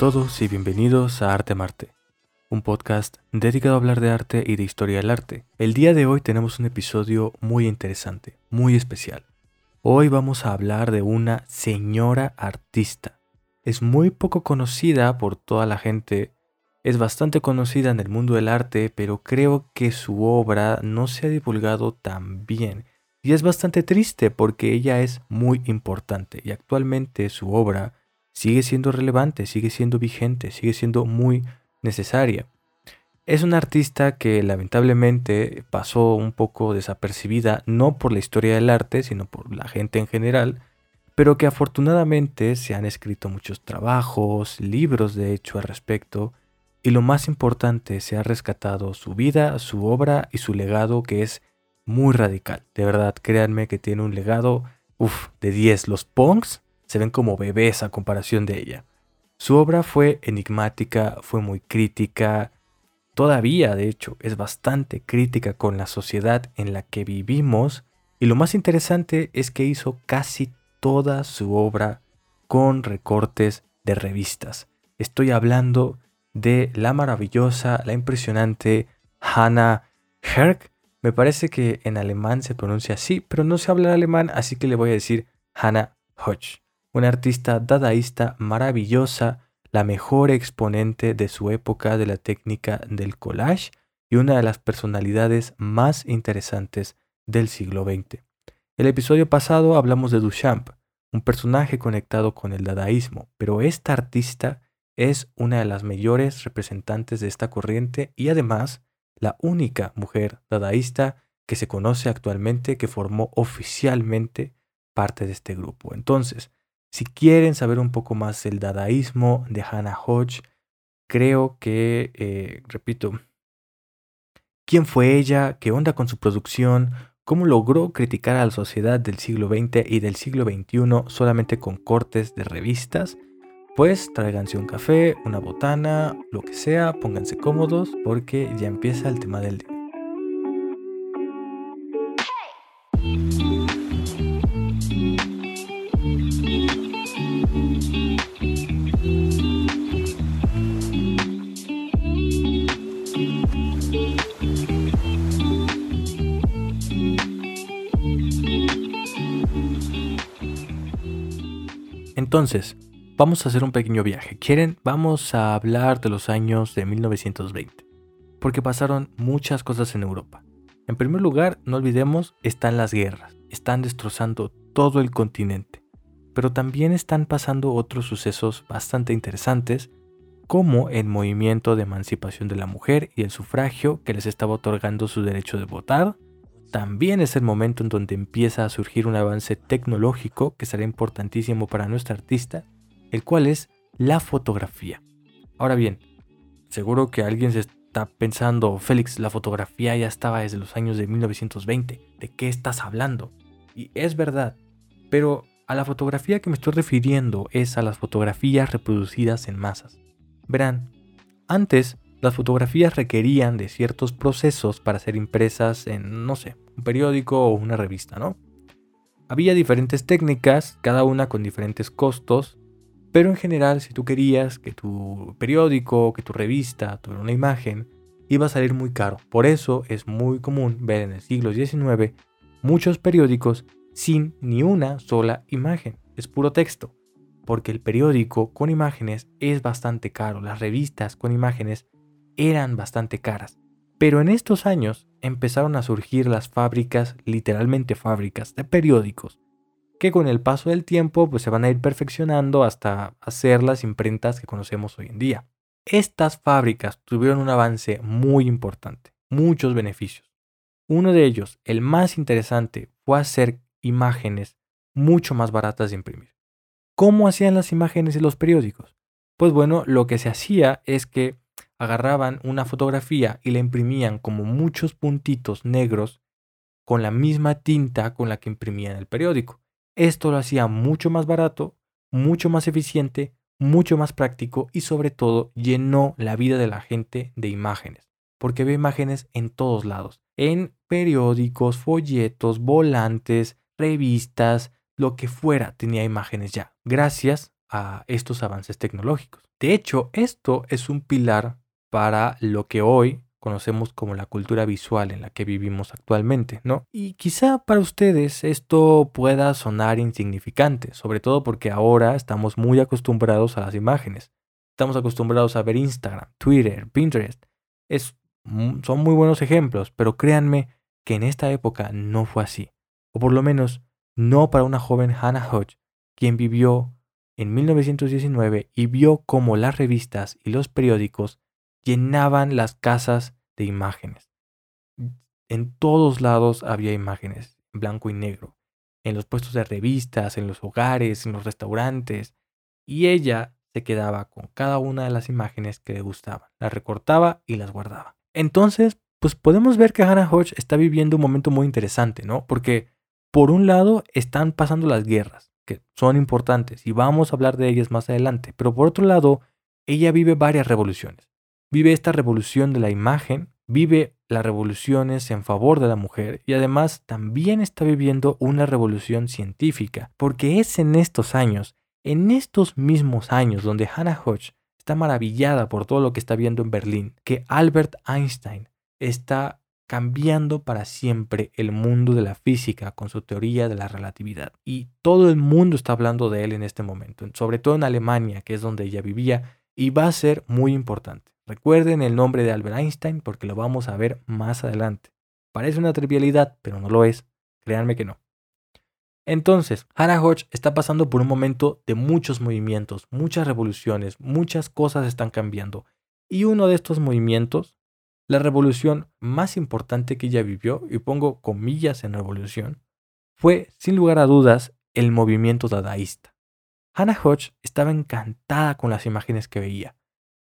Todos y bienvenidos a Arte Marte, un podcast dedicado a hablar de arte y de historia del arte. El día de hoy tenemos un episodio muy interesante, muy especial. Hoy vamos a hablar de una señora artista. Es muy poco conocida por toda la gente, es bastante conocida en el mundo del arte, pero creo que su obra no se ha divulgado tan bien. Y es bastante triste porque ella es muy importante y actualmente su obra sigue siendo relevante, sigue siendo vigente, sigue siendo muy necesaria. Es una artista que lamentablemente pasó un poco desapercibida, no por la historia del arte, sino por la gente en general, pero que afortunadamente se han escrito muchos trabajos, libros de hecho al respecto, y lo más importante, se ha rescatado su vida, su obra y su legado que es muy radical. De verdad, créanme que tiene un legado, de 10. Los punks se ven como bebés a comparación de ella. Su obra fue enigmática, fue muy crítica, todavía de hecho es bastante crítica con la sociedad en la que vivimos y lo más interesante es que hizo casi toda su obra con recortes de revistas. Estoy hablando de la maravillosa, la impresionante Hannah Herk. Me parece que en alemán se pronuncia así, pero no se habla alemán, así que le voy a decir Hannah Hodge una artista dadaísta maravillosa, la mejor exponente de su época de la técnica del collage y una de las personalidades más interesantes del siglo XX. El episodio pasado hablamos de Duchamp, un personaje conectado con el dadaísmo, pero esta artista es una de las mayores representantes de esta corriente y además la única mujer dadaísta que se conoce actualmente que formó oficialmente parte de este grupo. Entonces, si quieren saber un poco más del dadaísmo de Hannah Hodge, creo que, eh, repito, quién fue ella, qué onda con su producción, cómo logró criticar a la sociedad del siglo XX y del siglo XXI solamente con cortes de revistas, pues tráiganse un café, una botana, lo que sea, pónganse cómodos porque ya empieza el tema del. Entonces, vamos a hacer un pequeño viaje. ¿Quieren? Vamos a hablar de los años de 1920. Porque pasaron muchas cosas en Europa. En primer lugar, no olvidemos, están las guerras. Están destrozando todo el continente. Pero también están pasando otros sucesos bastante interesantes, como el movimiento de emancipación de la mujer y el sufragio que les estaba otorgando su derecho de votar, también es el momento en donde empieza a surgir un avance tecnológico que será importantísimo para nuestra artista, el cual es la fotografía. Ahora bien, seguro que alguien se está pensando, Félix, la fotografía ya estaba desde los años de 1920, ¿de qué estás hablando? Y es verdad, pero a la fotografía que me estoy refiriendo es a las fotografías reproducidas en masas. Verán, antes las fotografías requerían de ciertos procesos para ser impresas en, no sé, un periódico o una revista, ¿no? Había diferentes técnicas, cada una con diferentes costos, pero en general si tú querías que tu periódico, que tu revista tuviera una imagen, iba a salir muy caro. Por eso es muy común ver en el siglo XIX muchos periódicos sin ni una sola imagen, es puro texto, porque el periódico con imágenes es bastante caro, las revistas con imágenes eran bastante caras. Pero en estos años empezaron a surgir las fábricas, literalmente fábricas de periódicos, que con el paso del tiempo pues, se van a ir perfeccionando hasta hacer las imprentas que conocemos hoy en día. Estas fábricas tuvieron un avance muy importante, muchos beneficios. Uno de ellos, el más interesante, fue hacer imágenes mucho más baratas de imprimir. ¿Cómo hacían las imágenes en los periódicos? Pues bueno, lo que se hacía es que agarraban una fotografía y la imprimían como muchos puntitos negros con la misma tinta con la que imprimían el periódico. Esto lo hacía mucho más barato, mucho más eficiente, mucho más práctico y sobre todo llenó la vida de la gente de imágenes, porque ve imágenes en todos lados, en periódicos, folletos, volantes, revistas, lo que fuera tenía imágenes ya, gracias a estos avances tecnológicos. De hecho, esto es un pilar para lo que hoy conocemos como la cultura visual en la que vivimos actualmente, ¿no? Y quizá para ustedes esto pueda sonar insignificante, sobre todo porque ahora estamos muy acostumbrados a las imágenes. Estamos acostumbrados a ver Instagram, Twitter, Pinterest. Es, son muy buenos ejemplos, pero créanme que en esta época no fue así. O por lo menos no para una joven Hannah Hodge, quien vivió en 1919 y vio cómo las revistas y los periódicos llenaban las casas de imágenes. En todos lados había imágenes, en blanco y negro, en los puestos de revistas, en los hogares, en los restaurantes, y ella se quedaba con cada una de las imágenes que le gustaban, las recortaba y las guardaba. Entonces, pues podemos ver que Hannah Hodge está viviendo un momento muy interesante, ¿no? Porque por un lado están pasando las guerras, que son importantes y vamos a hablar de ellas más adelante, pero por otro lado, ella vive varias revoluciones vive esta revolución de la imagen, vive las revoluciones en favor de la mujer y además también está viviendo una revolución científica, porque es en estos años, en estos mismos años donde Hannah Hodge está maravillada por todo lo que está viendo en Berlín, que Albert Einstein está cambiando para siempre el mundo de la física con su teoría de la relatividad. Y todo el mundo está hablando de él en este momento, sobre todo en Alemania, que es donde ella vivía, y va a ser muy importante. Recuerden el nombre de Albert Einstein porque lo vamos a ver más adelante. Parece una trivialidad, pero no lo es. Créanme que no. Entonces, Hannah Hodge está pasando por un momento de muchos movimientos, muchas revoluciones, muchas cosas están cambiando. Y uno de estos movimientos, la revolución más importante que ella vivió, y pongo comillas en revolución, fue, sin lugar a dudas, el movimiento dadaísta. Hannah Hodge estaba encantada con las imágenes que veía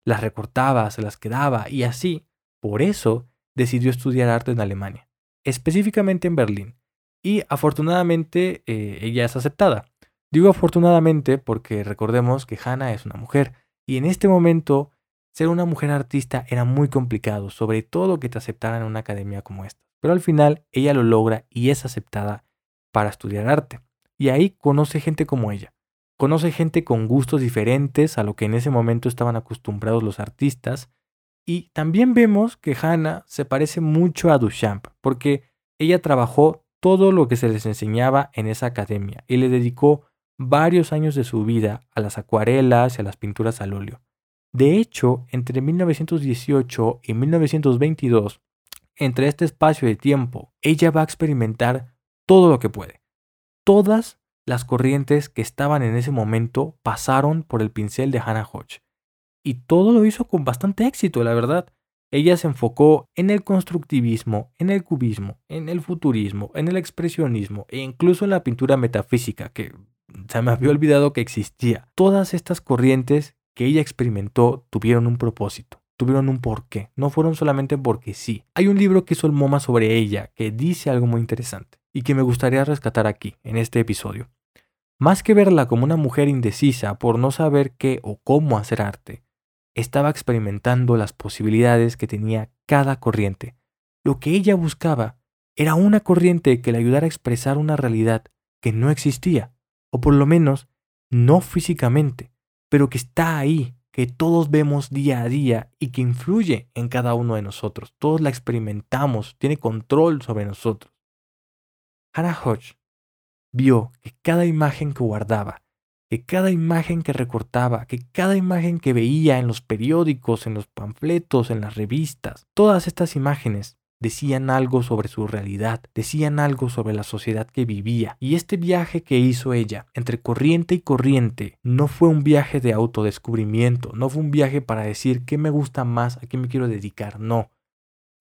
las recortaba, se las quedaba y así, por eso, decidió estudiar arte en Alemania, específicamente en Berlín. Y afortunadamente eh, ella es aceptada. Digo afortunadamente porque recordemos que Hannah es una mujer y en este momento ser una mujer artista era muy complicado, sobre todo que te aceptaran en una academia como esta. Pero al final ella lo logra y es aceptada para estudiar arte. Y ahí conoce gente como ella. Conoce gente con gustos diferentes a lo que en ese momento estaban acostumbrados los artistas. Y también vemos que Hannah se parece mucho a Duchamp, porque ella trabajó todo lo que se les enseñaba en esa academia y le dedicó varios años de su vida a las acuarelas y a las pinturas al óleo. De hecho, entre 1918 y 1922, entre este espacio de tiempo, ella va a experimentar todo lo que puede. Todas las corrientes que estaban en ese momento pasaron por el pincel de Hannah Hodge. Y todo lo hizo con bastante éxito, la verdad. Ella se enfocó en el constructivismo, en el cubismo, en el futurismo, en el expresionismo e incluso en la pintura metafísica, que se me había olvidado que existía. Todas estas corrientes que ella experimentó tuvieron un propósito, tuvieron un porqué, no fueron solamente porque sí. Hay un libro que hizo el MoMA sobre ella que dice algo muy interesante y que me gustaría rescatar aquí, en este episodio. Más que verla como una mujer indecisa por no saber qué o cómo hacer arte, estaba experimentando las posibilidades que tenía cada corriente. Lo que ella buscaba era una corriente que le ayudara a expresar una realidad que no existía, o por lo menos no físicamente, pero que está ahí, que todos vemos día a día y que influye en cada uno de nosotros. Todos la experimentamos, tiene control sobre nosotros. Hannah Hodge vio que cada imagen que guardaba, que cada imagen que recortaba, que cada imagen que veía en los periódicos, en los panfletos, en las revistas, todas estas imágenes decían algo sobre su realidad, decían algo sobre la sociedad que vivía. Y este viaje que hizo ella, entre corriente y corriente, no fue un viaje de autodescubrimiento, no fue un viaje para decir qué me gusta más, a qué me quiero dedicar, no.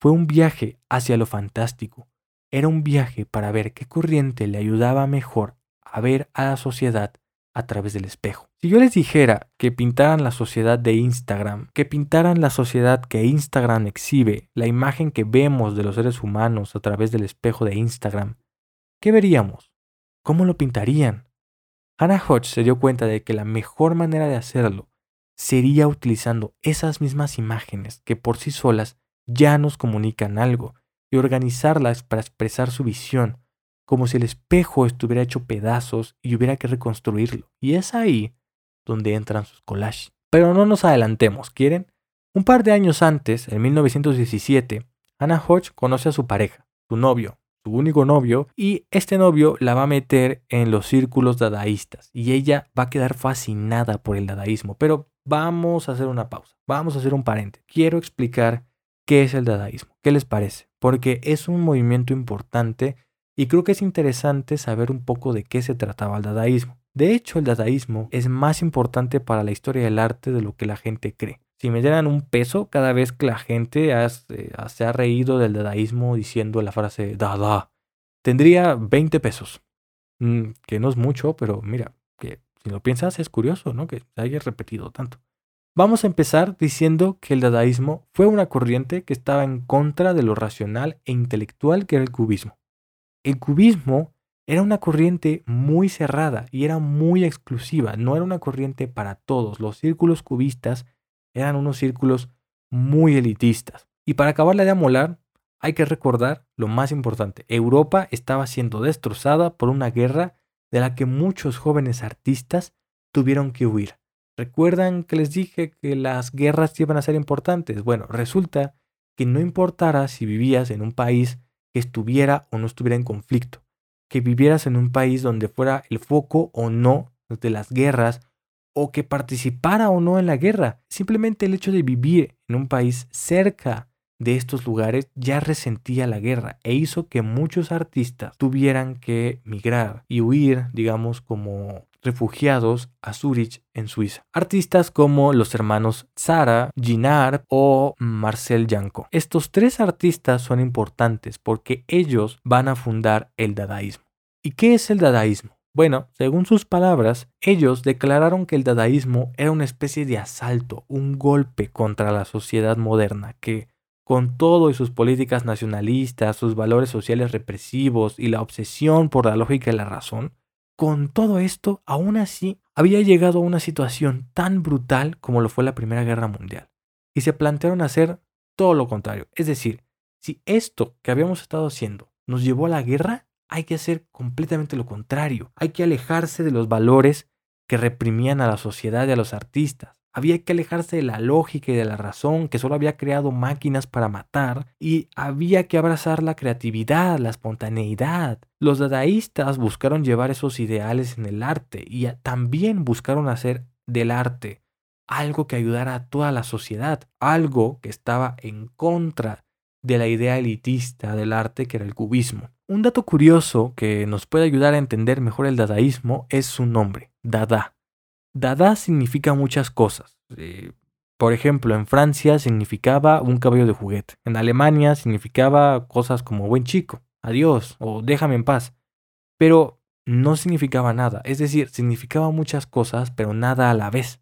Fue un viaje hacia lo fantástico, era un viaje para ver qué corriente le ayudaba mejor a ver a la sociedad a través del espejo. Si yo les dijera que pintaran la sociedad de Instagram, que pintaran la sociedad que Instagram exhibe, la imagen que vemos de los seres humanos a través del espejo de Instagram, ¿qué veríamos? ¿Cómo lo pintarían? Hannah Hodge se dio cuenta de que la mejor manera de hacerlo sería utilizando esas mismas imágenes que por sí solas ya nos comunican algo y organizarlas para expresar su visión, como si el espejo estuviera hecho pedazos y hubiera que reconstruirlo. Y es ahí donde entran sus collages. Pero no nos adelantemos, ¿quieren? Un par de años antes, en 1917, Anna Hodge conoce a su pareja, su novio, su único novio, y este novio la va a meter en los círculos dadaístas y ella va a quedar fascinada por el dadaísmo. Pero vamos a hacer una pausa, vamos a hacer un paréntesis. Quiero explicar qué es el dadaísmo, qué les parece, porque es un movimiento importante y creo que es interesante saber un poco de qué se trataba el dadaísmo. De hecho, el dadaísmo es más importante para la historia del arte de lo que la gente cree. Si me dieran un peso cada vez que la gente eh, se ha reído del dadaísmo diciendo la frase dada, tendría 20 pesos. Mm, que no es mucho, pero mira, que si lo piensas es curioso, ¿no? Que se haya repetido tanto. Vamos a empezar diciendo que el dadaísmo fue una corriente que estaba en contra de lo racional e intelectual que era el cubismo. El cubismo era una corriente muy cerrada y era muy exclusiva, no era una corriente para todos. Los círculos cubistas eran unos círculos muy elitistas. Y para acabarla de amolar, hay que recordar lo más importante. Europa estaba siendo destrozada por una guerra de la que muchos jóvenes artistas tuvieron que huir. ¿Recuerdan que les dije que las guerras iban a ser importantes? Bueno, resulta que no importara si vivías en un país que estuviera o no estuviera en conflicto, que vivieras en un país donde fuera el foco o no de las guerras o que participara o no en la guerra. Simplemente el hecho de vivir en un país cerca de estos lugares ya resentía la guerra e hizo que muchos artistas tuvieran que migrar y huir, digamos, como refugiados a Zurich en Suiza. Artistas como los hermanos Zara, Ginard o Marcel Janko. Estos tres artistas son importantes porque ellos van a fundar el dadaísmo. ¿Y qué es el dadaísmo? Bueno, según sus palabras, ellos declararon que el dadaísmo era una especie de asalto, un golpe contra la sociedad moderna que, con todo y sus políticas nacionalistas, sus valores sociales represivos y la obsesión por la lógica y la razón, con todo esto, aún así, había llegado a una situación tan brutal como lo fue la Primera Guerra Mundial. Y se plantearon hacer todo lo contrario. Es decir, si esto que habíamos estado haciendo nos llevó a la guerra, hay que hacer completamente lo contrario. Hay que alejarse de los valores que reprimían a la sociedad y a los artistas. Había que alejarse de la lógica y de la razón que solo había creado máquinas para matar y había que abrazar la creatividad, la espontaneidad. Los dadaístas buscaron llevar esos ideales en el arte y también buscaron hacer del arte algo que ayudara a toda la sociedad, algo que estaba en contra de la idea elitista del arte que era el cubismo. Un dato curioso que nos puede ayudar a entender mejor el dadaísmo es su nombre, Dada. Dada significa muchas cosas. Eh, por ejemplo, en Francia significaba un cabello de juguete. En Alemania significaba cosas como buen chico, adiós o déjame en paz. Pero no significaba nada. Es decir, significaba muchas cosas, pero nada a la vez.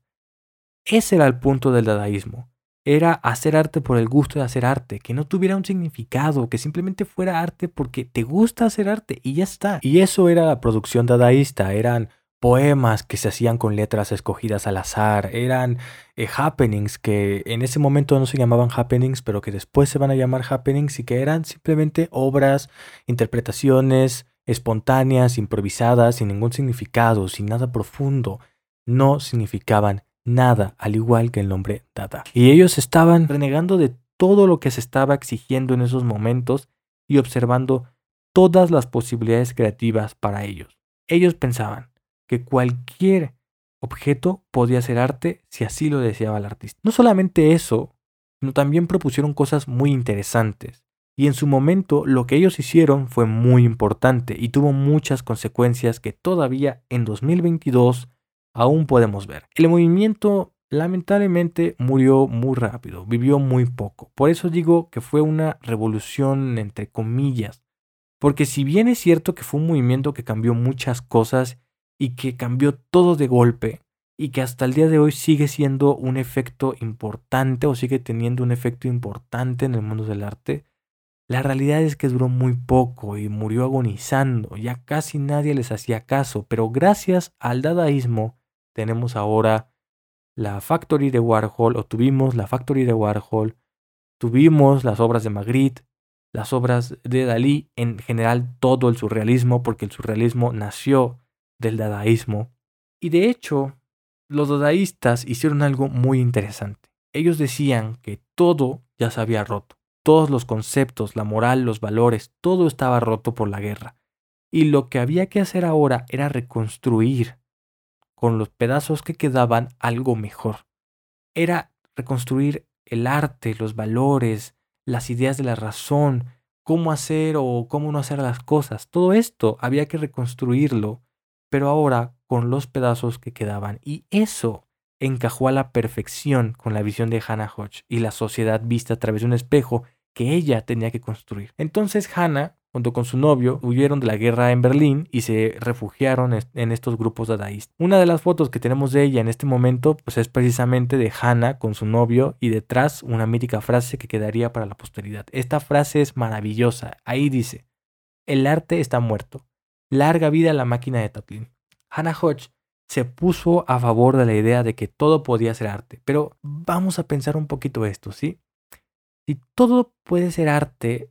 Ese era el punto del dadaísmo era hacer arte por el gusto de hacer arte, que no tuviera un significado, que simplemente fuera arte porque te gusta hacer arte y ya está. Y eso era la producción dadaísta, eran poemas que se hacían con letras escogidas al azar, eran eh, happenings que en ese momento no se llamaban happenings, pero que después se van a llamar happenings y que eran simplemente obras, interpretaciones espontáneas, improvisadas, sin ningún significado, sin nada profundo. No significaban nada, al igual que el nombre Dada. Y ellos estaban renegando de todo lo que se estaba exigiendo en esos momentos y observando todas las posibilidades creativas para ellos. Ellos pensaban que cualquier objeto podía ser arte si así lo deseaba el artista. No solamente eso, sino también propusieron cosas muy interesantes. Y en su momento lo que ellos hicieron fue muy importante y tuvo muchas consecuencias que todavía en 2022 aún podemos ver. El movimiento lamentablemente murió muy rápido, vivió muy poco. Por eso digo que fue una revolución entre comillas. Porque si bien es cierto que fue un movimiento que cambió muchas cosas y que cambió todo de golpe y que hasta el día de hoy sigue siendo un efecto importante o sigue teniendo un efecto importante en el mundo del arte, la realidad es que duró muy poco y murió agonizando, ya casi nadie les hacía caso, pero gracias al dadaísmo tenemos ahora la Factory de Warhol, o tuvimos la Factory de Warhol, tuvimos las obras de Magritte, las obras de Dalí, en general todo el surrealismo, porque el surrealismo nació del dadaísmo. Y de hecho, los dadaístas hicieron algo muy interesante. Ellos decían que todo ya se había roto. Todos los conceptos, la moral, los valores, todo estaba roto por la guerra. Y lo que había que hacer ahora era reconstruir con los pedazos que quedaban algo mejor. Era reconstruir el arte, los valores, las ideas de la razón, cómo hacer o cómo no hacer las cosas. Todo esto había que reconstruirlo, pero ahora con los pedazos que quedaban. Y eso encajó a la perfección con la visión de Hannah Hodge y la sociedad vista a través de un espejo que ella tenía que construir. Entonces Hannah junto con su novio, huyeron de la guerra en Berlín y se refugiaron en estos grupos dadaístas. Una de las fotos que tenemos de ella en este momento pues es precisamente de Hannah con su novio y detrás una mítica frase que quedaría para la posteridad. Esta frase es maravillosa. Ahí dice, el arte está muerto. Larga vida a la máquina de Tatlin. Hannah Hodge se puso a favor de la idea de que todo podía ser arte. Pero vamos a pensar un poquito esto, ¿sí? Si todo puede ser arte,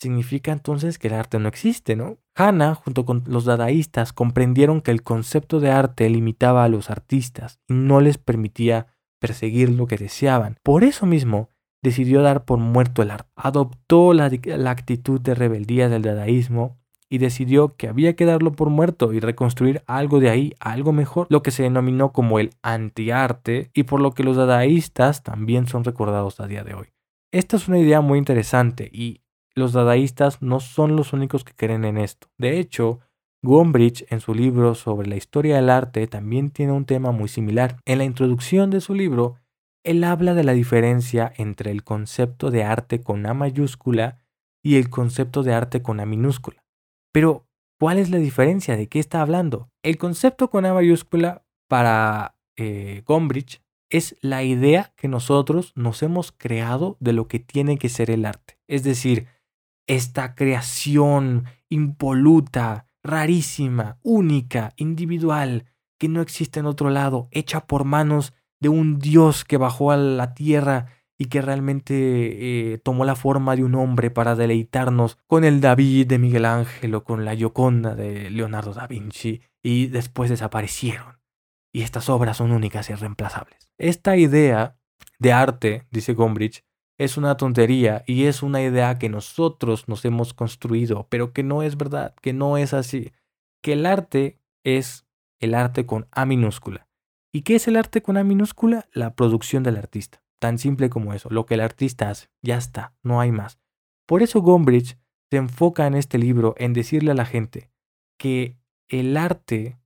significa entonces que el arte no existe, ¿no? Hannah, junto con los dadaístas, comprendieron que el concepto de arte limitaba a los artistas y no les permitía perseguir lo que deseaban. Por eso mismo, decidió dar por muerto el arte. Adoptó la, la actitud de rebeldía del dadaísmo y decidió que había que darlo por muerto y reconstruir algo de ahí, algo mejor, lo que se denominó como el antiarte y por lo que los dadaístas también son recordados a día de hoy. Esta es una idea muy interesante y los dadaístas no son los únicos que creen en esto. De hecho, Gombrich en su libro sobre la historia del arte también tiene un tema muy similar. En la introducción de su libro, él habla de la diferencia entre el concepto de arte con A mayúscula y el concepto de arte con A minúscula. Pero, ¿cuál es la diferencia? ¿De qué está hablando? El concepto con A mayúscula para eh, Gombrich es la idea que nosotros nos hemos creado de lo que tiene que ser el arte. Es decir, esta creación impoluta, rarísima, única, individual, que no existe en otro lado, hecha por manos de un Dios que bajó a la tierra y que realmente eh, tomó la forma de un hombre para deleitarnos con el David de Miguel Ángel o con la Gioconda de Leonardo da Vinci y después desaparecieron. Y estas obras son únicas y irreemplazables. Esta idea de arte, dice Gombrich, es una tontería y es una idea que nosotros nos hemos construido, pero que no es verdad, que no es así. Que el arte es el arte con A minúscula. ¿Y qué es el arte con A minúscula? La producción del artista. Tan simple como eso, lo que el artista hace. Ya está, no hay más. Por eso Gombrich se enfoca en este libro en decirle a la gente que el arte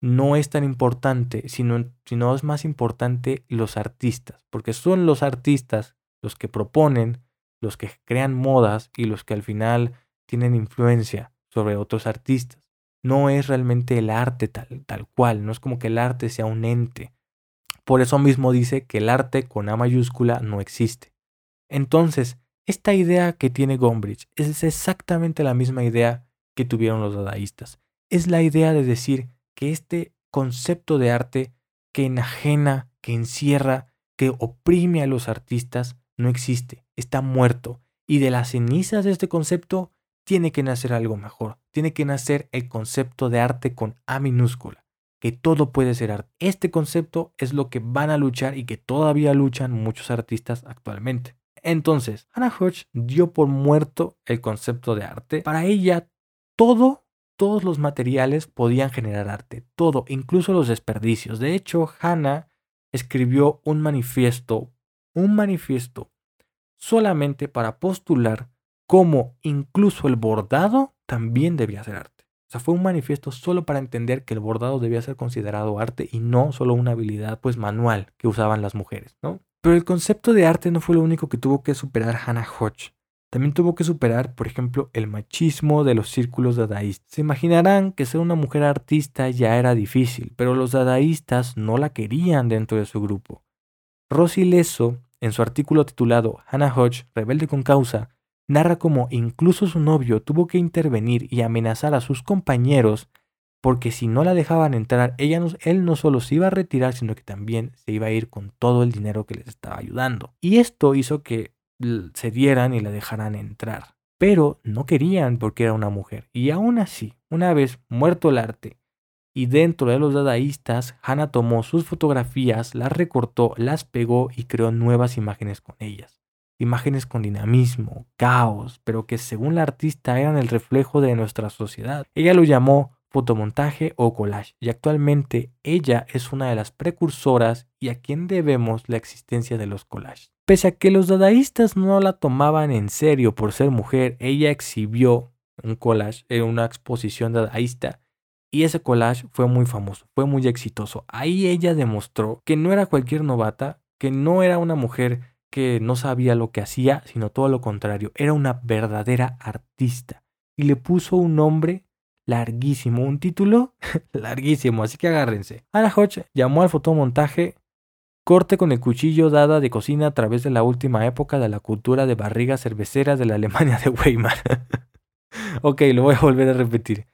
no es tan importante, sino, sino es más importante los artistas, porque son los artistas los que proponen, los que crean modas y los que al final tienen influencia sobre otros artistas. No es realmente el arte tal, tal cual, no es como que el arte sea un ente. Por eso mismo dice que el arte con A mayúscula no existe. Entonces, esta idea que tiene Gombrich es exactamente la misma idea que tuvieron los dadaístas. Es la idea de decir que este concepto de arte que enajena, que encierra, que oprime a los artistas, no existe, está muerto. Y de las cenizas de este concepto tiene que nacer algo mejor. Tiene que nacer el concepto de arte con A minúscula, que todo puede ser arte. Este concepto es lo que van a luchar y que todavía luchan muchos artistas actualmente. Entonces, Hannah Hodge dio por muerto el concepto de arte. Para ella, todo, todos los materiales podían generar arte, todo, incluso los desperdicios. De hecho, Hannah escribió un manifiesto un manifiesto solamente para postular cómo incluso el bordado también debía ser arte. O sea, fue un manifiesto solo para entender que el bordado debía ser considerado arte y no solo una habilidad pues manual que usaban las mujeres, ¿no? Pero el concepto de arte no fue lo único que tuvo que superar Hannah Hodge. También tuvo que superar, por ejemplo, el machismo de los círculos dadaístas. Se imaginarán que ser una mujer artista ya era difícil, pero los dadaístas no la querían dentro de su grupo. Rosy Leso, en su artículo titulado Hannah Hodge, Rebelde con Causa, narra cómo incluso su novio tuvo que intervenir y amenazar a sus compañeros porque si no la dejaban entrar, él no solo se iba a retirar, sino que también se iba a ir con todo el dinero que les estaba ayudando. Y esto hizo que se dieran y la dejaran entrar. Pero no querían porque era una mujer. Y aún así, una vez muerto el arte, Y dentro de los dadaístas, Hannah tomó sus fotografías, las recortó, las pegó y creó nuevas imágenes con ellas. Imágenes con dinamismo, caos, pero que según la artista eran el reflejo de nuestra sociedad. Ella lo llamó fotomontaje o collage y actualmente ella es una de las precursoras y a quien debemos la existencia de los collages. Pese a que los dadaístas no la tomaban en serio por ser mujer, ella exhibió un collage en una exposición dadaísta y ese collage fue muy famoso, fue muy exitoso. Ahí ella demostró que no era cualquier novata, que no era una mujer que no sabía lo que hacía, sino todo lo contrario, era una verdadera artista. Y le puso un nombre larguísimo, un título larguísimo, así que agárrense. Anna Hodge llamó al fotomontaje corte con el cuchillo dada de cocina a través de la última época de la cultura de barrigas cerveceras de la Alemania de Weimar. ok, lo voy a volver a repetir.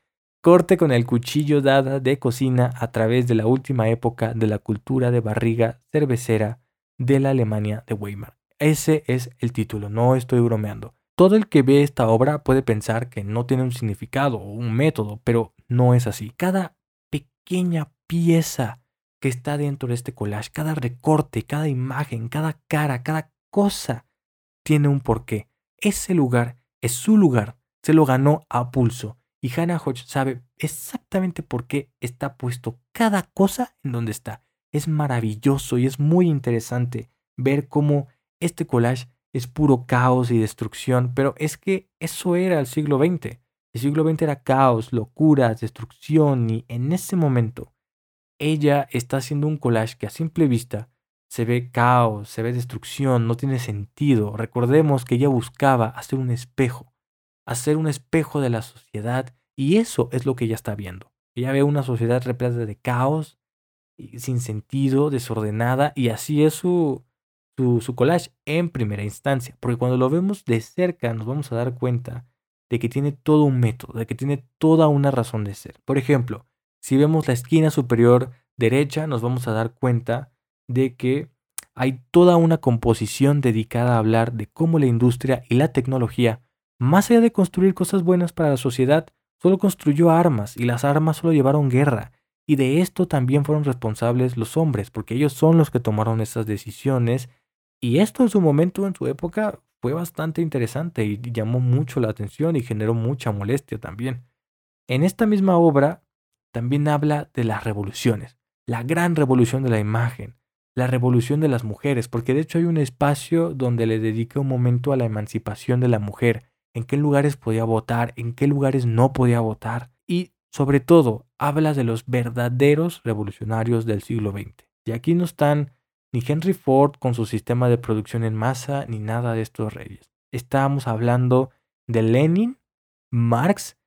Corte con el cuchillo dada de cocina a través de la última época de la cultura de barriga cervecera de la Alemania de Weimar. Ese es el título, no estoy bromeando. Todo el que ve esta obra puede pensar que no tiene un significado o un método, pero no es así. Cada pequeña pieza que está dentro de este collage, cada recorte, cada imagen, cada cara, cada cosa, tiene un porqué. Ese lugar es su lugar, se lo ganó a pulso. Y Hannah Hodge sabe exactamente por qué está puesto cada cosa en donde está. Es maravilloso y es muy interesante ver cómo este collage es puro caos y destrucción, pero es que eso era el siglo XX. El siglo XX era caos, locuras, destrucción y en ese momento ella está haciendo un collage que a simple vista se ve caos, se ve destrucción, no tiene sentido. Recordemos que ella buscaba hacer un espejo, hacer un espejo de la sociedad y eso es lo que ella está viendo. Ella ve una sociedad repleta de caos, sin sentido, desordenada y así es su, su, collage en primera instancia, porque cuando lo vemos de cerca nos vamos a dar cuenta de que tiene todo un método, de que tiene toda una razón de ser. Por ejemplo, si vemos la esquina superior derecha, nos vamos a dar cuenta de que hay toda una composición dedicada a hablar de cómo la industria y la tecnología, más allá de construir cosas buenas para la sociedad, solo construyó armas y las armas solo llevaron guerra. Y de esto también fueron responsables los hombres, porque ellos son los que tomaron esas decisiones y esto en su momento, en su época, fue bastante interesante y llamó mucho la atención y generó mucha molestia también. En esta misma obra también habla de las revoluciones, la gran revolución de la imagen, la revolución de las mujeres, porque de hecho hay un espacio donde le dedica un momento a la emancipación de la mujer, en qué lugares podía votar, en qué lugares no podía votar, y sobre todo habla de los verdaderos revolucionarios del siglo XX. Y aquí no están ni Henry Ford con su sistema de producción en masa, ni nada de estos reyes. Estábamos hablando de Lenin, Marx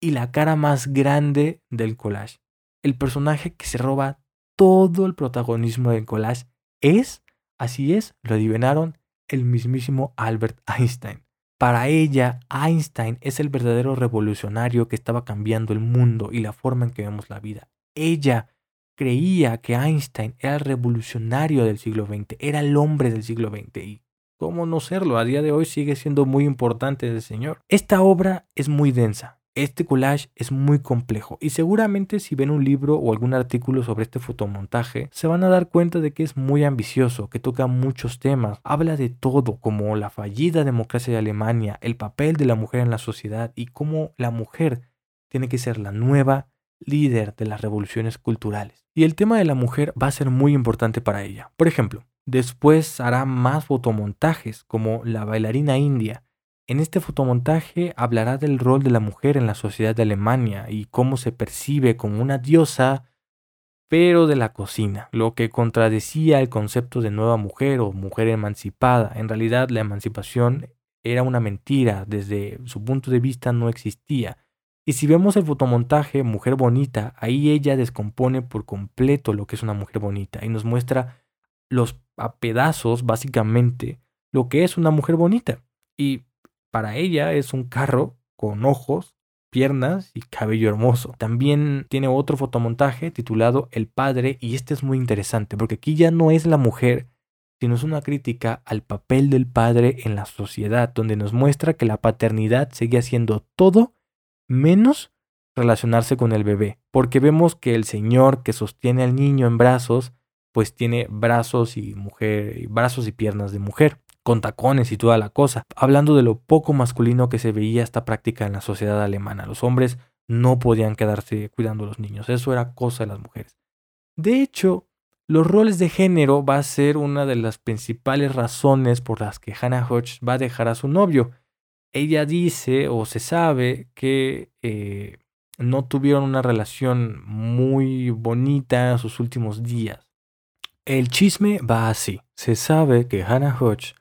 y la cara más grande del collage. El personaje que se roba todo el protagonismo del collage es, así es, lo adivinaron, el mismísimo Albert Einstein. Para ella, Einstein es el verdadero revolucionario que estaba cambiando el mundo y la forma en que vemos la vida. Ella creía que Einstein era el revolucionario del siglo XX, era el hombre del siglo XX y cómo no serlo, a día de hoy sigue siendo muy importante ese señor. Esta obra es muy densa, este collage es muy complejo y seguramente si ven un libro o algún artículo sobre este fotomontaje se van a dar cuenta de que es muy ambicioso, que toca muchos temas, habla de todo como la fallida democracia de Alemania, el papel de la mujer en la sociedad y cómo la mujer tiene que ser la nueva líder de las revoluciones culturales. Y el tema de la mujer va a ser muy importante para ella. Por ejemplo, después hará más fotomontajes como La bailarina india. En este fotomontaje hablará del rol de la mujer en la sociedad de Alemania y cómo se percibe como una diosa, pero de la cocina, lo que contradecía el concepto de nueva mujer o mujer emancipada. En realidad la emancipación era una mentira, desde su punto de vista no existía. Y si vemos el fotomontaje Mujer Bonita, ahí ella descompone por completo lo que es una mujer bonita y nos muestra los a pedazos, básicamente, lo que es una mujer bonita. Y para ella es un carro con ojos, piernas y cabello hermoso. También tiene otro fotomontaje titulado El Padre y este es muy interesante porque aquí ya no es la mujer, sino es una crítica al papel del padre en la sociedad, donde nos muestra que la paternidad sigue haciendo todo menos relacionarse con el bebé, porque vemos que el señor que sostiene al niño en brazos, pues tiene brazos y mujer, brazos y piernas de mujer, con tacones y toda la cosa, hablando de lo poco masculino que se veía esta práctica en la sociedad alemana. Los hombres no podían quedarse cuidando a los niños, eso era cosa de las mujeres. De hecho, los roles de género va a ser una de las principales razones por las que Hannah Hodge va a dejar a su novio. Ella dice o se sabe que eh, no tuvieron una relación muy bonita en sus últimos días. El chisme va así. Se sabe que Hannah Hodge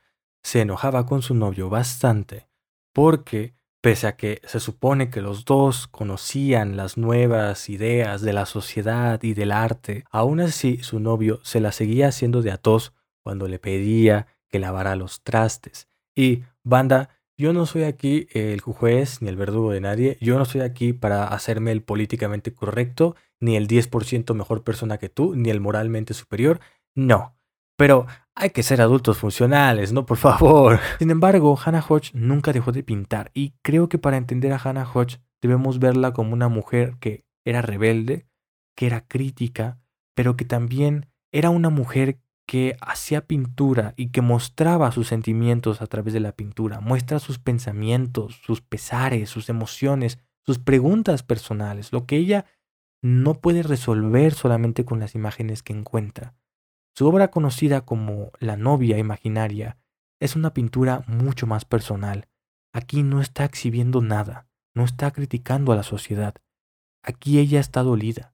se enojaba con su novio bastante porque Pese a que se supone que los dos conocían las nuevas ideas de la sociedad y del arte, aún así su novio se la seguía haciendo de atos cuando le pedía que lavara los trastes. Y, banda, yo no soy aquí el juez ni el verdugo de nadie, yo no estoy aquí para hacerme el políticamente correcto, ni el 10% mejor persona que tú, ni el moralmente superior, no. Pero hay que ser adultos funcionales, ¿no? Por favor. Sin embargo, Hannah Hodge nunca dejó de pintar y creo que para entender a Hannah Hodge debemos verla como una mujer que era rebelde, que era crítica, pero que también era una mujer que hacía pintura y que mostraba sus sentimientos a través de la pintura, muestra sus pensamientos, sus pesares, sus emociones, sus preguntas personales, lo que ella no puede resolver solamente con las imágenes que encuentra. Su obra conocida como La novia imaginaria es una pintura mucho más personal. Aquí no está exhibiendo nada, no está criticando a la sociedad. Aquí ella está dolida.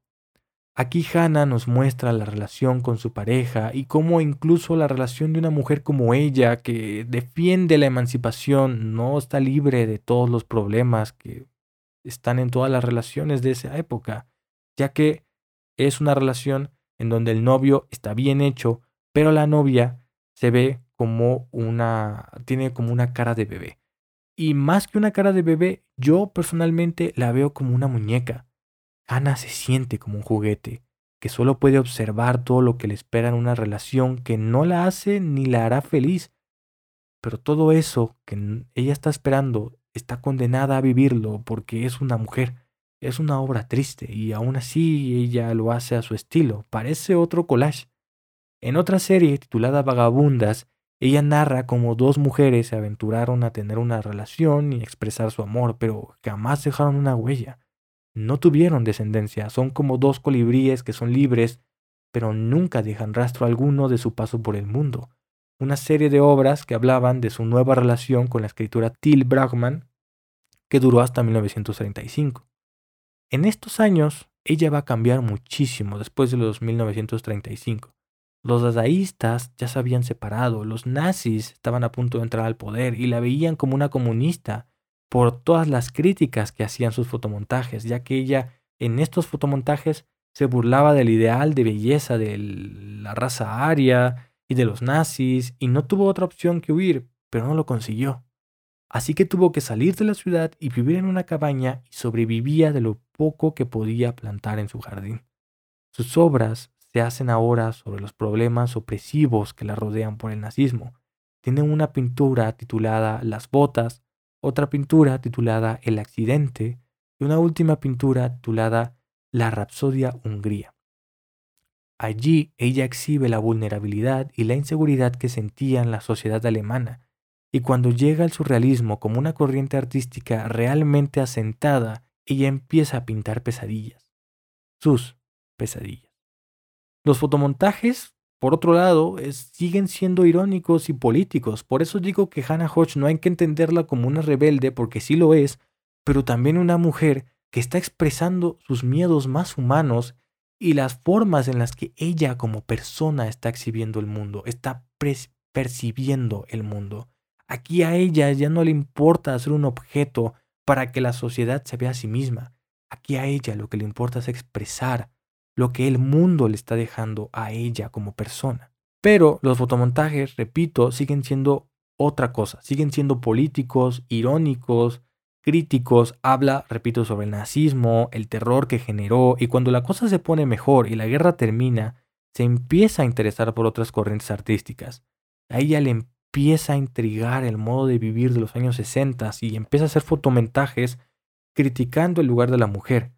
Aquí Hannah nos muestra la relación con su pareja y cómo incluso la relación de una mujer como ella, que defiende la emancipación, no está libre de todos los problemas que están en todas las relaciones de esa época, ya que es una relación en donde el novio está bien hecho, pero la novia se ve como una, tiene como una cara de bebé. Y más que una cara de bebé, yo personalmente la veo como una muñeca. Ana se siente como un juguete, que solo puede observar todo lo que le espera en una relación que no la hace ni la hará feliz. Pero todo eso que ella está esperando está condenada a vivirlo porque es una mujer. Es una obra triste y aún así ella lo hace a su estilo, parece otro collage. En otra serie titulada Vagabundas, ella narra cómo dos mujeres se aventuraron a tener una relación y expresar su amor, pero jamás dejaron una huella. No tuvieron descendencia, son como dos colibríes que son libres, pero nunca dejan rastro alguno de su paso por el mundo. Una serie de obras que hablaban de su nueva relación con la escritura Till Bragman, que duró hasta 1935. En estos años, ella va a cambiar muchísimo después de los 1935. Los dadaístas ya se habían separado, los nazis estaban a punto de entrar al poder y la veían como una comunista por todas las críticas que hacían sus fotomontajes, ya que ella en estos fotomontajes se burlaba del ideal de belleza de la raza aria y de los nazis y no tuvo otra opción que huir, pero no lo consiguió. Así que tuvo que salir de la ciudad y vivir en una cabaña y sobrevivía de lo poco que podía plantar en su jardín. Sus obras se hacen ahora sobre los problemas opresivos que la rodean por el nazismo. Tiene una pintura titulada Las botas, otra pintura titulada El accidente y una última pintura titulada La Rapsodia Hungría. Allí ella exhibe la vulnerabilidad y la inseguridad que sentía en la sociedad alemana y cuando llega el surrealismo como una corriente artística realmente asentada, ella empieza a pintar pesadillas. Sus pesadillas. Los fotomontajes, por otro lado, siguen siendo irónicos y políticos. Por eso digo que Hannah Hodge no hay que entenderla como una rebelde, porque sí lo es, pero también una mujer que está expresando sus miedos más humanos y las formas en las que ella como persona está exhibiendo el mundo, está percibiendo el mundo. Aquí a ella ya no le importa ser un objeto para que la sociedad se vea a sí misma. Aquí a ella lo que le importa es expresar lo que el mundo le está dejando a ella como persona. Pero los fotomontajes, repito, siguen siendo otra cosa, siguen siendo políticos, irónicos, críticos, habla, repito, sobre el nazismo, el terror que generó, y cuando la cosa se pone mejor y la guerra termina, se empieza a interesar por otras corrientes artísticas. A ella le empieza a intrigar el modo de vivir de los años 60 y empieza a hacer fotomontajes criticando el lugar de la mujer.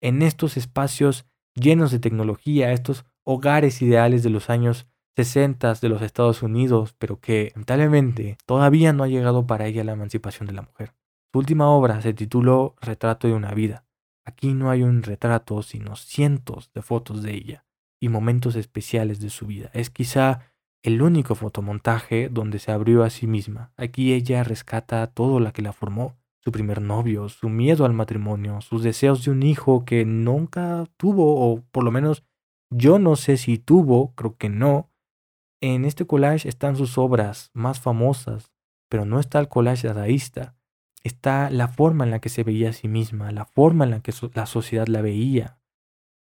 En estos espacios llenos de tecnología, estos hogares ideales de los años 60 de los Estados Unidos, pero que lamentablemente todavía no ha llegado para ella la emancipación de la mujer. Su última obra se tituló Retrato de una vida. Aquí no hay un retrato, sino cientos de fotos de ella y momentos especiales de su vida. Es quizá el único fotomontaje donde se abrió a sí misma. Aquí ella rescata todo lo que la formó, su primer novio, su miedo al matrimonio, sus deseos de un hijo que nunca tuvo, o por lo menos yo no sé si tuvo, creo que no, en este collage están sus obras más famosas, pero no está el collage dadaísta. Está la forma en la que se veía a sí misma, la forma en la que la sociedad la veía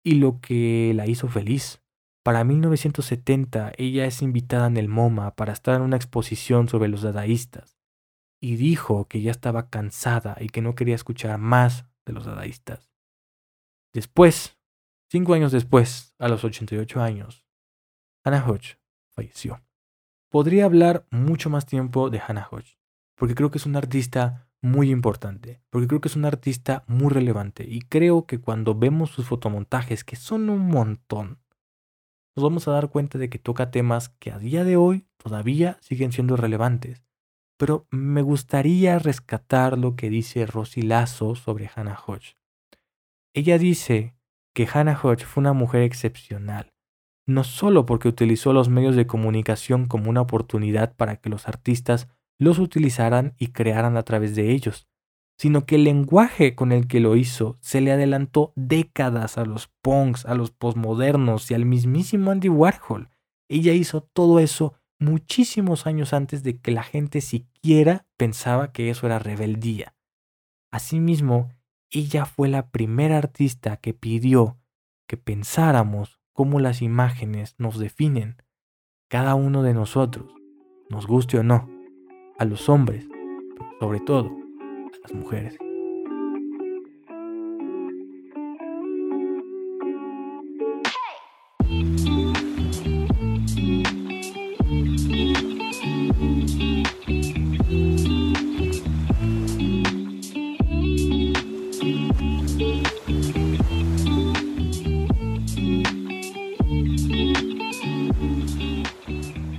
y lo que la hizo feliz. Para 1970 ella es invitada en el MoMA para estar en una exposición sobre los dadaístas y dijo que ya estaba cansada y que no quería escuchar más de los dadaístas. Después, cinco años después, a los 88 años, Hannah Hodge falleció. Podría hablar mucho más tiempo de Hannah Hodge, porque creo que es una artista muy importante, porque creo que es una artista muy relevante y creo que cuando vemos sus fotomontajes, que son un montón, nos vamos a dar cuenta de que toca temas que a día de hoy todavía siguen siendo relevantes. Pero me gustaría rescatar lo que dice Rosy Lazo sobre Hannah Hodge. Ella dice que Hannah Hodge fue una mujer excepcional, no solo porque utilizó los medios de comunicación como una oportunidad para que los artistas los utilizaran y crearan a través de ellos, sino que el lenguaje con el que lo hizo se le adelantó décadas a los punks, a los postmodernos y al mismísimo Andy Warhol. Ella hizo todo eso muchísimos años antes de que la gente siquiera pensaba que eso era rebeldía. Asimismo, ella fue la primera artista que pidió que pensáramos cómo las imágenes nos definen, cada uno de nosotros, nos guste o no, a los hombres, sobre todo mujeres.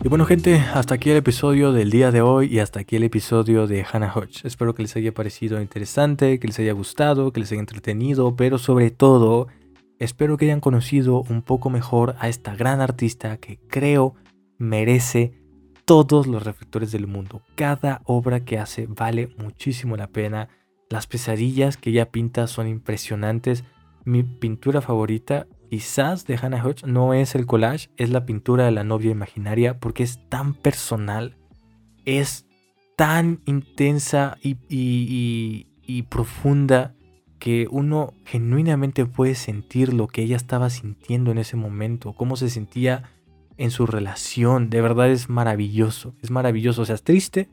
Bueno gente, hasta aquí el episodio del día de hoy y hasta aquí el episodio de Hannah Hodge. Espero que les haya parecido interesante, que les haya gustado, que les haya entretenido, pero sobre todo espero que hayan conocido un poco mejor a esta gran artista que creo merece todos los reflectores del mundo. Cada obra que hace vale muchísimo la pena. Las pesadillas que ella pinta son impresionantes. Mi pintura favorita quizás de Hannah Hodge no es el collage, es la pintura de la novia imaginaria porque es tan personal, es tan intensa y, y, profunda que uno genuinamente puede sentir lo que ella estaba sintiendo en ese momento, cómo se sentía en su relación. De verdad es maravilloso, es maravilloso. O sea, es triste,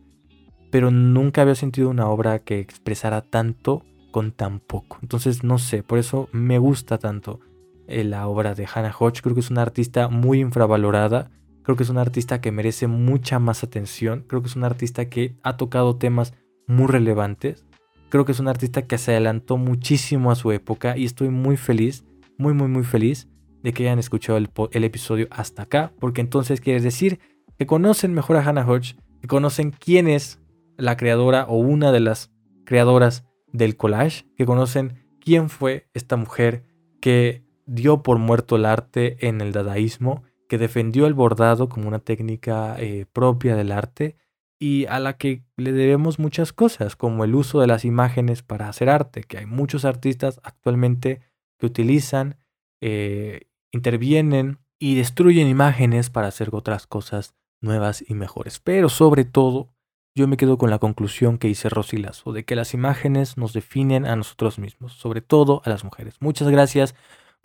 pero nunca había sentido una obra que expresara tanto con tan poco. Entonces, no sé, por eso me gusta tanto. Eh, la obra de Hannah Hodge. Creo que es una artista muy infravalorada. Creo que es una artista que merece mucha más atención. Creo que es una artista que ha tocado temas muy relevantes. Creo que es una artista que se adelantó muchísimo a su época y estoy muy feliz, muy, muy, muy feliz de que hayan escuchado el, el episodio hasta acá, porque entonces quiere decir que conocen mejor a Hannah Hodge, que conocen quién es la creadora o una de las creadoras del collage, que conocen quién fue esta mujer que dio por muerto el arte en el dadaísmo, que defendió el bordado como una técnica eh, propia del arte y a la que le debemos muchas cosas, como el uso de las imágenes para hacer arte, que hay muchos artistas actualmente que utilizan, eh, intervienen y destruyen imágenes para hacer otras cosas nuevas y mejores. Pero sobre todo, yo me quedo con la conclusión que hice Rosilazo, de que las imágenes nos definen a nosotros mismos, sobre todo a las mujeres. Muchas gracias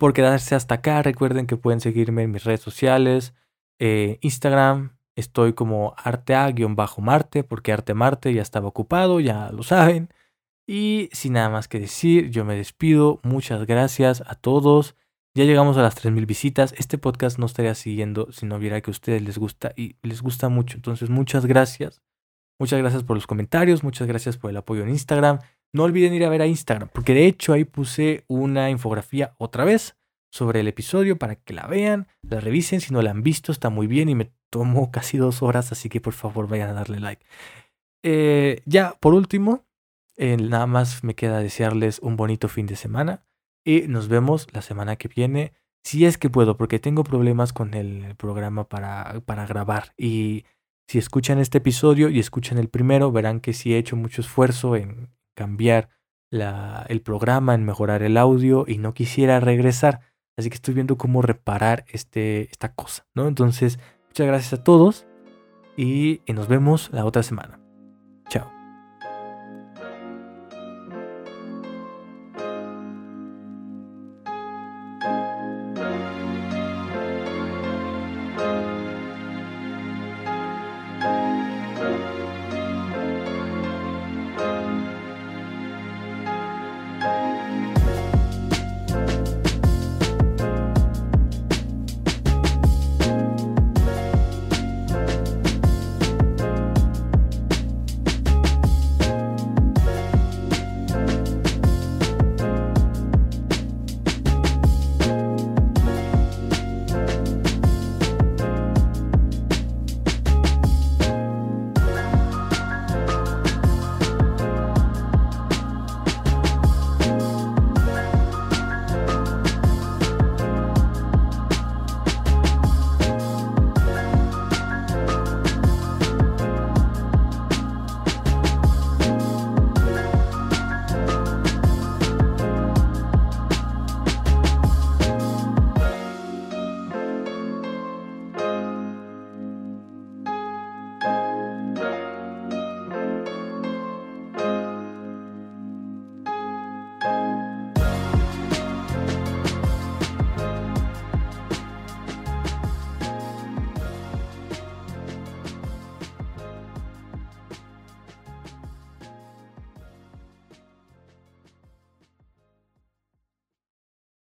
por quedarse hasta acá. Recuerden que pueden seguirme en mis redes sociales. Eh, Instagram, estoy como artea-marte, porque Arte Marte ya estaba ocupado, ya lo saben. Y sin nada más que decir, yo me despido. Muchas gracias a todos. Ya llegamos a las 3.000 visitas. Este podcast no estaría siguiendo si no viera que a ustedes les gusta y les gusta mucho. Entonces, muchas gracias. Muchas gracias por los comentarios, muchas gracias por el apoyo en Instagram. No olviden ir a ver a Instagram, porque de hecho ahí puse una infografía otra vez sobre el episodio para que la vean, la revisen. Si no la han visto, está muy bien y me tomó casi dos horas, así que por favor vayan a darle like. Eh, ya, por último, eh, nada más me queda desearles un bonito fin de semana y nos vemos la semana que viene, si es que puedo, porque tengo problemas con el programa para, para grabar y si escuchan este episodio y escuchan el primero, verán que sí he hecho mucho esfuerzo en cambiar la, el programa, en mejorar el audio y no quisiera regresar. Así que estoy viendo cómo reparar este, esta cosa, ¿no? Entonces, muchas gracias a todos y nos vemos la otra semana.